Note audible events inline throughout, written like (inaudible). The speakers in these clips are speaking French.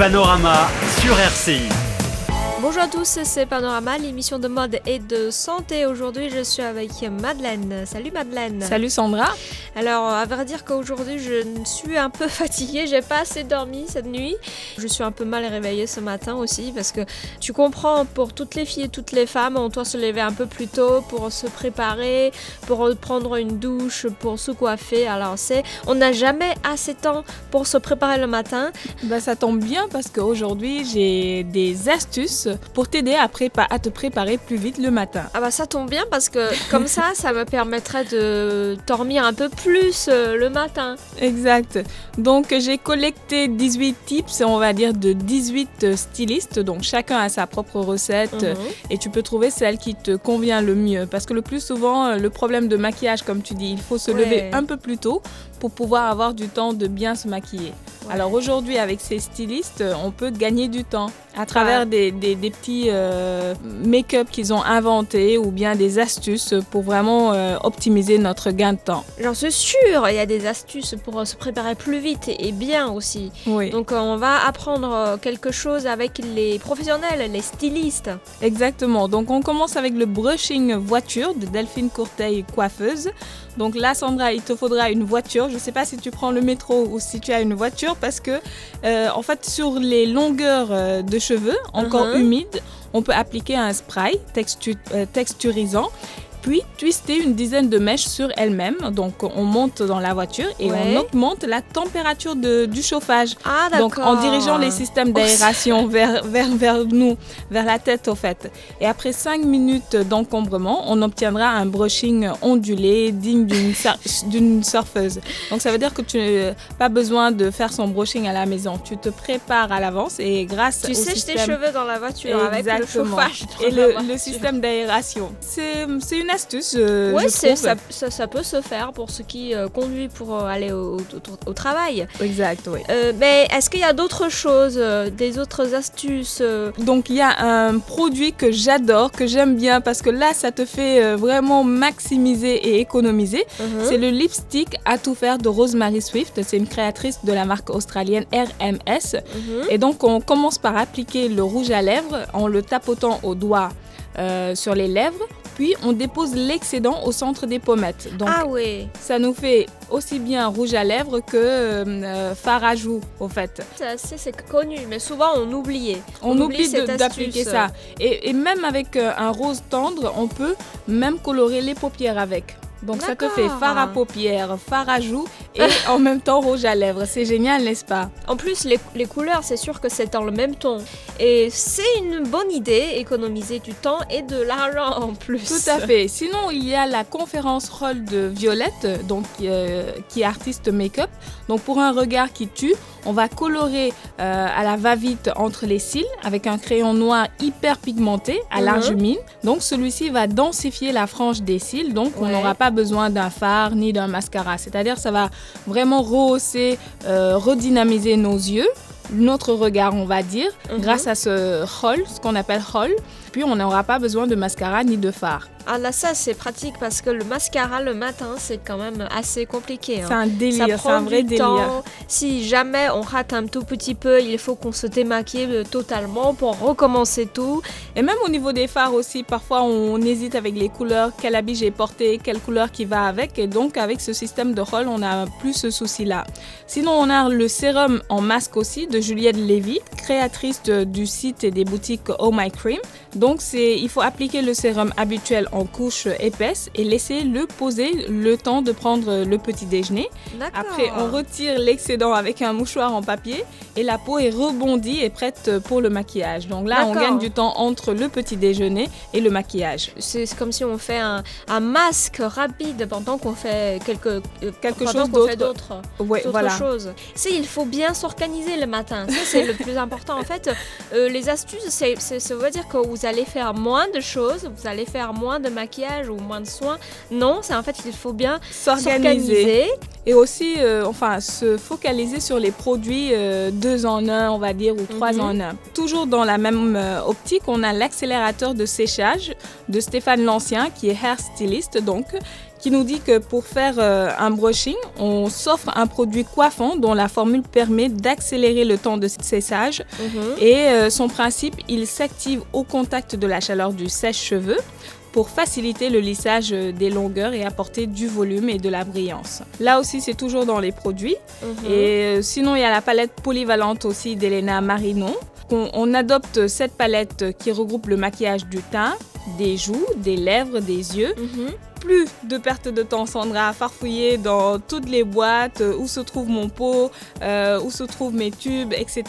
Panorama sur RCI. Bonjour à tous, c'est Panorama, l'émission de mode et de santé. Aujourd'hui, je suis avec Madeleine. Salut Madeleine. Salut Sandra. Alors, à vrai dire qu'aujourd'hui, je suis un peu (laughs) fatiguée. J'ai pas assez dormi cette nuit. Je suis un peu mal réveillée ce matin aussi parce que tu comprends, pour toutes les filles et toutes les femmes, on doit se lever un peu plus tôt pour se préparer, pour prendre une douche, pour se coiffer. Alors, c'est, on n'a jamais assez de temps pour se préparer le matin. Bah, ça tombe bien parce qu'aujourd'hui, j'ai des astuces pour t'aider à, à, te préparer plus vite le matin. Ah bah ça tombe bien parce que comme ça, (laughs) ça me permettrait de dormir un peu plus euh, le matin. Exact. Donc j'ai collecté 18 tips, on va dire, de 18 stylistes. Donc chacun a sa propre recette mhm. et tu peux trouver celle qui te convient le mieux. Parce que le plus souvent, le problème de maquillage, comme tu dis, il faut se lever un peu plus tôt pour pouvoir avoir du temps de bien se maquiller. Alors aujourd'hui, avec ces stylistes, on peut gagner du temps à travers des, des, petits euh, make-up qu'ils ont inventés ou bien des astuces pour vraiment euh, optimiser notre gain de temps. J'en suis sûre, il y a des astuces pour se préparer plus vite et bien aussi. Oui. Donc on va apprendre quelque chose avec les professionnels, les stylistes. Exactement. Donc on commence avec le brushing voiture de Delphine Courteil, coiffeuse. Donc là, Sandra, il te faudra une voiture. Je ne sais pas si tu prends le métro ou si tu as une voiture parce que, euh, en fait, sur les longueurs euh, de cheveux encore uh-huh. humides, on peut appliquer un spray euh, texturisant puis twister une dizaine de mèches sur elle-même. Donc on monte dans la voiture et on augmente la température de, du chauffage. Ah, Donc en dirigeant les systèmes oh, d'aération vers, vers, vers nous, vers la tête au fait. Et après 5 minutes d'encombrement, on obtiendra un brushing ondulé digne (laughs) d'une surfeuse. Donc ça veut dire que tu n'as pas besoin de faire son brushing à la maison. Tu te prépares à l'avance et grâce tu au sèches système... tes cheveux dans la voiture avec le chauffage. Et le, le système d'aération. C'est une astuce. Euh, oui, ça, ça, peut se faire pour ceux qui euh, conduisent pour euh, aller au, travail. Exact, oui. mais est-ce qu'il y a d'autres choses, des autres astuces Donc il y a un produit que j'adore, que j'aime bien parce que là, ça te fait vraiment maximiser et économiser. Uh-huh. C'est le lipstick à tout faire de Rosemary Swift. C'est une créatrice de la marque australienne RMS. Uh-huh. Et donc on commence par appliquer le rouge à lèvres en le tapotant au doigt sur les lèvres puis on dépose l'excédent au centre des pommettes. Donc, ah oui. Ça nous fait aussi bien rouge à lèvres que euh, fard à joues, au fait. C'est connu, mais souvent on oubliait. On, oublie, d'appliquer ça. Et, et, même avec euh, un rose tendre, on peut même colorer les paupières avec. Donc ça te fait fard à paupières, fard à joues et en même temps rouge à lèvres. C'est génial, n'est-ce pas? En plus, les, les couleurs, c'est sûr que c'est dans le même ton. Et c'est une bonne idée, économiser du temps et de l'argent en plus. Tout à fait. Sinon, il y a la conférence rôle de Violette, donc, euh, qui est artiste make-up. Donc pour un regard qui tue, on va colorer euh, à la va-vite entre les cils avec un crayon noir hyper pigmenté à large mhm. mine. Donc celui-ci va densifier la frange des cils, donc on n'aura pas besoin d'un fard ni d'un mascara. C'est-à-dire ça va vraiment rehausser, euh, redynamiser nos yeux notre regard, on va dire, mhm. grâce à ce roll, ce qu'on appelle roll. Puis on n'aura pas besoin de mascara ni de fard. Ah là ça c'est pratique parce que le mascara le matin c'est quand même assez compliqué. Hein. C'est un délire, c'est un vrai délire. Temps. Si jamais on rate un tout petit peu, il faut qu'on se démaquille euh, totalement pour recommencer tout. Et même au niveau des fards aussi, parfois on hésite avec les couleurs, quel habit j'ai porté, quelle couleur qui va avec. Et donc avec ce système de roll, on n'a plus ce souci-là. Sinon on a le sérum en masque aussi de Juliette Lévy, créatrice du site et des boutiques Oh My Cream. Donc c'est, il faut appliquer le sérum habituel en couche épaisse et laisser le poser le temps de prendre le petit déjeuner. Après, on retire l'excédent avec un mouchoir en papier et la peau est rebondie et prête pour le maquillage. Donc là, on gagne du temps entre le petit déjeuner et le maquillage. C'est comme si on fait un, masque rapide pendant qu'on fait quelque, euh, quelque chose d'autre. Ouais, voilà. chose. C'est il faut bien s'organiser le matin. Ça, c'est le plus important. En fait, euh, les astuces, ça veut dire que vous allez faire moins de choses, vous allez faire moins de maquillage ou moins de soins. Non, c'est en fait il faut bien s'organiser. Et aussi, euh, enfin, se focaliser sur les produits euh, deux en un, on va dire, ou trois mhm. en un. Toujours dans la même euh, optique, on a l'accélérateur de séchage de Stéphane Lancien, qui est hair styliste, donc, qui nous dit que pour faire euh, un brushing, on s'offre un produit coiffant dont la formule permet d'accélérer le temps de séchage. Mhm. Et euh, son principe, il s'active au contact de la chaleur du sèche-cheveux pour faciliter le lissage des longueurs et apporter du volume et de la brillance. Là aussi, c'est toujours dans les produits. Mhm. Et euh, sinon, il y a la palette polyvalente aussi d'Elena Marino. On, on adopte cette palette qui regroupe le maquillage du teint, des joues, des lèvres, des yeux. Mhm. Plus de perte de temps, Sandra, à farfouiller dans toutes les boîtes, euh, où se trouve mon pot, euh, où se trouvent mes tubes, etc.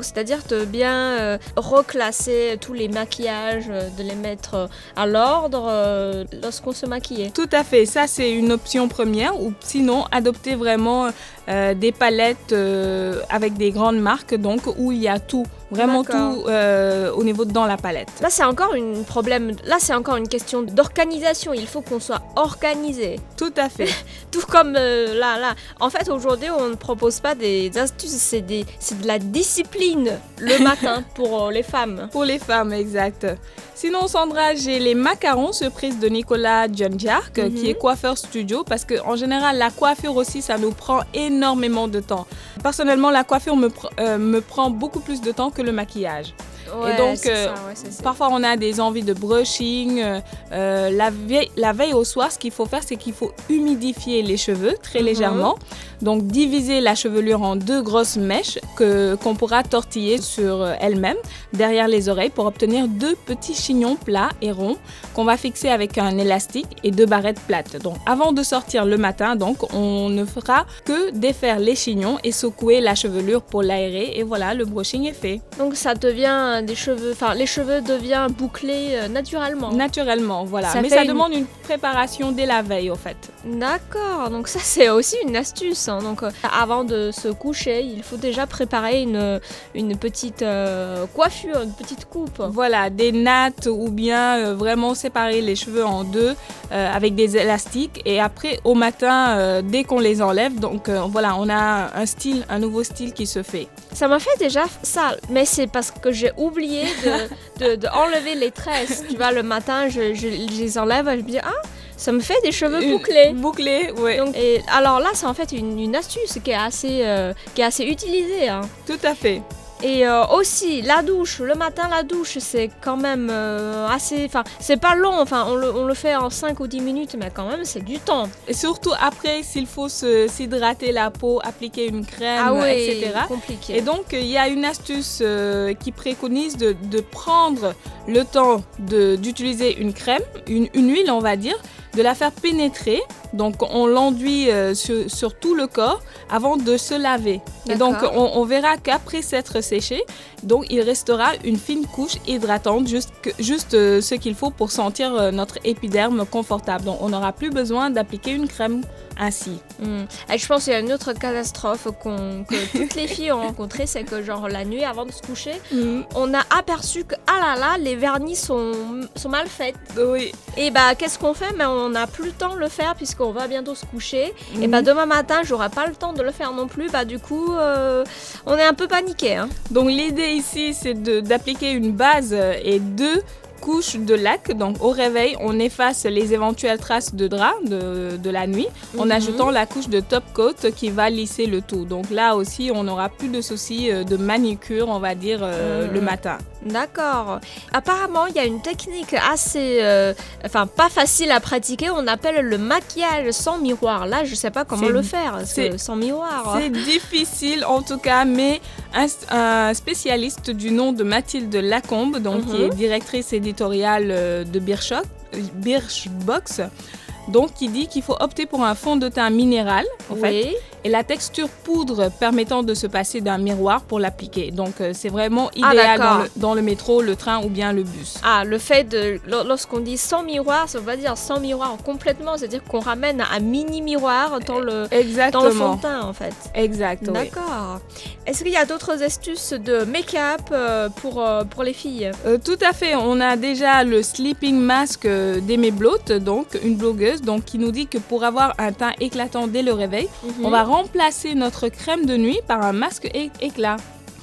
C'est-à-dire de bien euh, reclasser tous les maquillages, de les mettre à l'ordre euh, lorsqu'on se maquille. Tout à fait, ça c'est une option première ou sinon adopter vraiment euh, des palettes euh, avec des grandes marques donc où il y a tout, vraiment tout euh, au niveau dans la palette. Là, c'est encore un problème. Là, c'est encore une question d'organisation. Il faut qu'on soit organisé. Tout à fait. (laughs) Tout comme là, là. En fait, aujourd'hui, on ne propose pas des astuces, c'est des, c'est de la discipline le (laughs) matin pour les femmes. Pour les femmes, exact. Sinon, Sandra, j'ai les macarons surprise de Nicolas Djonjark, Mhm. qui est coiffeur studio, parce qu'en général, la coiffure aussi, ça nous prend énormément de temps. Personnellement, la coiffure euh, me prend beaucoup plus de temps que le maquillage. Ouais, donc, euh, ça, ouais, c'est ça. Parfois, on a des envies de brushing. euh, euh, la, veille, la veille au soir, ce qu'il faut faire, c'est qu'il faut humidifier les cheveux très Mhm. légèrement. Donc, diviser la chevelure en deux grosses mèches que qu'on pourra tortiller sur elle-même derrière les oreilles pour obtenir deux petits chignons plats et ronds qu'on va fixer avec un élastique et deux barrettes plates. Donc, avant de sortir le matin, donc, on ne fera que défaire les chignons et secouer la chevelure pour l'aérer. Et voilà, le brushing est fait. Donc, ça devient des cheveux. Enfin, les cheveux deviennent bouclés euh, naturellement. Naturellement, voilà. Ça Mais ça une- demande une préparation dès la veille, au fait. D'accord, donc ça c'est aussi une astuce. hein. Donc euh, avant de se coucher, il faut déjà préparer une, une petite euh, coiffure, une petite coupe. Voilà, des nattes ou bien euh, vraiment séparer les cheveux en deux euh, avec des élastiques. Et après, au matin, euh, dès qu'on les enlève, donc euh, voilà, on a un style, un nouveau style qui se fait. Ça m'a fait déjà ça, mais c'est parce que j'ai oublié de, de- de enlever les tresses. Tu vois, le matin, je, je- je les enlève et je me dis, ah, ça me fait des cheveux Une- bouclés. Bouclé, oui, et alors là, c'est en fait une, une astuce qui est assez, euh, qui est assez utilisée. hein. tout à fait. Et euh, aussi, la douche, le matin, la douche, c'est quand même euh, assez. Enfin, c'est pas long, enfin, on le, on le fait en 5 ou 10 minutes, mais quand même, c'est du temps. Et surtout après, s'il faut s'hydrater la peau, appliquer une crème, ah ouais, etc. compliqué. Et donc, il y a une astuce euh, qui préconise de, de prendre le temps d'utiliser une crème, une, une huile, on va dire, de la faire pénétrer. Donc, on l'enduit euh, sur, sur tout le corps avant de se laver. Et donc, on, on verra qu'après s'être séché, donc il restera une fine couche hydratante, juste euh, ce qu'il faut pour sentir euh, notre épiderme confortable. Donc, on n'aura plus besoin d'appliquer une crème ainsi. Hmm. Et je pense qu'il y a une autre catastrophe que (laughs) toutes les filles ont rencontrée, c'est que, genre, la nuit avant de se coucher, on a aperçu que, ah là là, les vernis sont, sont mal faits. Oui. Et bah, qu'est-ce qu'on fait? Mais on n'a plus le temps de le faire puisqu'on va bientôt se coucher. Et bah, demain matin, j'aurai pas le temps de le faire non plus. Bah, du coup, euh, on est un peu paniqué. Hein. Donc l'idée ici, c'est d'appliquer une base et deux couches de lac. Donc au réveil, on efface les éventuelles traces de drap de, de la nuit en Mhm. ajoutant la couche de top coat qui va lisser le tout. Donc là aussi, on n'aura plus de soucis euh, de manicure, on va dire, euh, Mhm. le matin. D'accord. Apparemment, il y a une technique assez, euh, enfin, pas facile à pratiquer. On appelle le maquillage sans miroir. Là, je sais pas comment le faire c'est- sans miroir. C'est difficile en tout cas, mais un, un spécialiste du nom de Mathilde Lacombe, donc qui Mhm. est directrice éditoriale euh, de Birchbox, donc qui dit qu'il faut opter pour un fond de teint minéral en fait. Et la texture poudre permettant de se passer d'un miroir pour l'appliquer. Donc euh, c'est vraiment Ah, idéal dans, le, dans le métro, le train ou bien le bus. Ah, le fait de. lo- Lorsqu'on dit sans miroir, ça veut dire sans miroir complètement. C'est-à-dire qu'on ramène un mini miroir dans le, dans le fond de teint, en fait. Exact. oui. D'accord. Est-ce qu'il y a d'autres astuces de make-up euh, pour, euh, pour les filles? Euh, tout à fait. On a déjà le sleeping mask d'Aimé Blotte, donc une blogueuse, donc qui nous dit que pour avoir un teint éclatant dès le réveil, Mhm. on va remplacer notre crème de nuit par un masque éclat.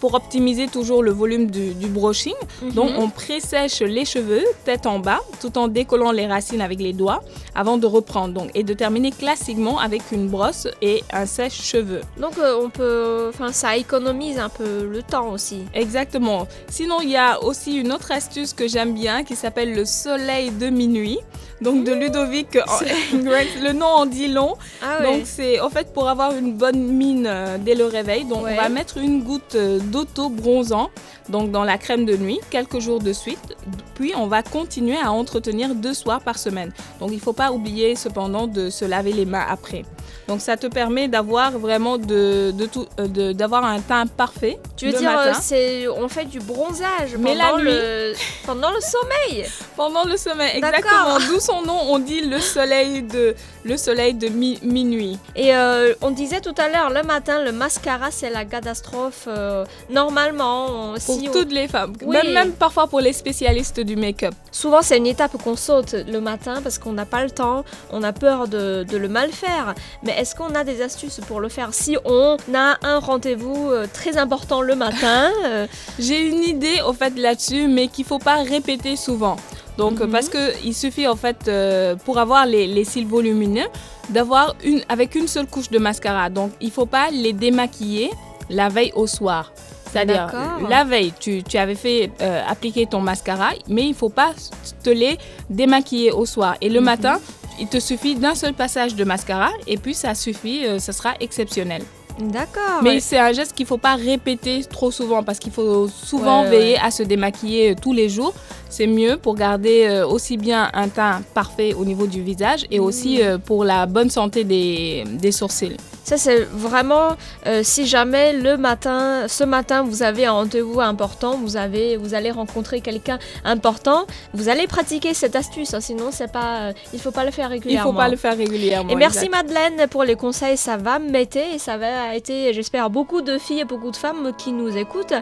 pour optimiser toujours le volume du, du brushing. Donc, on pressèche les cheveux tête en bas tout en décollant les racines avec les doigts avant de reprendre donc, et de terminer classiquement avec une brosse et un sèche-cheveux. Donc euh, on peut, enfin ça économise un peu le temps aussi. Exactement. Sinon, il y a aussi une autre astuce que j'aime bien qui s'appelle le soleil de minuit. Donc de Ludovic, (laughs) le nom en dit long. Ah Donc c'est en fait pour avoir une bonne mine euh, dès le réveil. Donc Ouais. on va mettre une goutte euh, d'auto-bronzant donc dans la crème de nuit quelques jours de suite. Puis on va continuer à entretenir deux soirs par semaine. Donc il ne faut pas oublier cependant de se laver les mains après. Donc ça te permet d'avoir vraiment de, de tout, euh, de- d'avoir un teint parfait. Tu veux dire, matin. euh, c'est, on fait du bronzage Mais pendant, la le, pendant le sommeil. Pendant le sommeil, D'accord. exactement. D'où son nom, on dit le soleil de, le soleil de mi- minuit. Et euh, on disait tout à l'heure, le matin, le mascara, c'est la catastrophe. euh, normalement, on- Pour si on- toutes les femmes, Oui. même, même parfois pour les spécialistes du make-up. souvent c'est une étape qu'on saute le matin parce qu'on n'a pas le temps, on a peur de, de le mal faire. Mais est-ce qu'on a des astuces pour le faire si on a un rendez-vous euh, très important le matin (laughs) euh, J'ai une idée au fait là-dessus, mais qu'il faut pas répéter souvent. Donc euh, Mhm. parce que il suffit en fait euh, pour avoir les, les cils volumineux d'avoir une avec une seule couche de mascara. Donc il faut pas les démaquiller la veille au soir. C'est-à-dire la veille, tu, tu avais fait euh, appliquer ton mascara, mais il faut pas te les démaquiller au soir. Et le Mhm. matin, il te suffit d'un seul passage de mascara et puis ça suffit, euh, ça sera exceptionnel. D'accord. Mais c'est un geste qu'il faut pas répéter trop souvent parce qu'il faut souvent Ouais, veiller à se démaquiller euh, tous les jours. C'est mieux pour garder euh, aussi bien un teint parfait au niveau du visage et aussi Mm. euh, pour la bonne santé des, des sourcils. Ça, c'est vraiment euh, si jamais le matin, ce matin, vous avez un rendez-vous important, vous, avez, vous allez rencontrer quelqu'un important, vous allez pratiquer cette astuce. hein, sinon, c'est pas, euh, il faut pas le faire Il régulièrement. faut pas le faire régulièrement. Et merci exact. Madeleine pour les conseils, ça va m'aider et ça va aider, j'espère, beaucoup de filles et beaucoup de femmes qui nous écoutent.